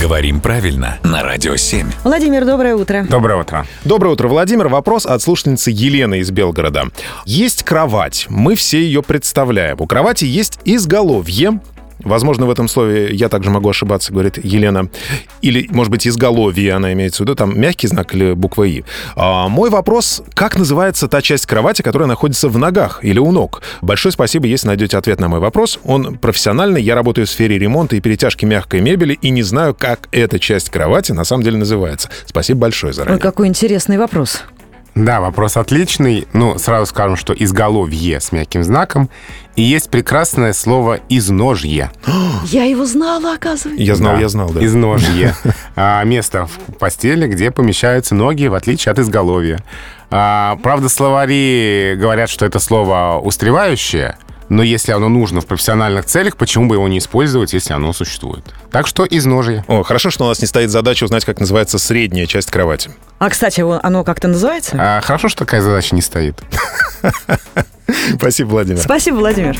Говорим правильно на Радио 7. Владимир, доброе утро. Доброе утро. Доброе утро, Владимир. Вопрос от слушательницы Елены из Белгорода. Есть кровать. Мы все ее представляем. У кровати есть изголовье, Возможно, в этом слове я также могу ошибаться, говорит Елена. Или, может быть, изголовье она имеется в виду, там мягкий знак или буква «и». А, мой вопрос, как называется та часть кровати, которая находится в ногах или у ног? Большое спасибо, если найдете ответ на мой вопрос. Он профессиональный, я работаю в сфере ремонта и перетяжки мягкой мебели и не знаю, как эта часть кровати на самом деле называется. Спасибо большое заранее. Ой, какой интересный вопрос. Да, вопрос отличный. Ну, сразу скажем, что изголовье с мягким знаком. И есть прекрасное слово «изножье». Я его знала, оказывается. Я знал, Да, я знал, да. Изножье. А, Место в постели, где помещаются ноги, в отличие от изголовья. А, Правда, словари говорят, что это слово «устревающее», но если оно нужно в профессиональных целях, почему бы его не использовать, если оно существует? Так что изножье. О, хорошо, что у нас не стоит задача узнать, как называется средняя часть кровати. А, кстати, он- оно как-то называется? А, Хорошо, что такая задача не стоит. Спасибо, Владимир. Спасибо, Владимир.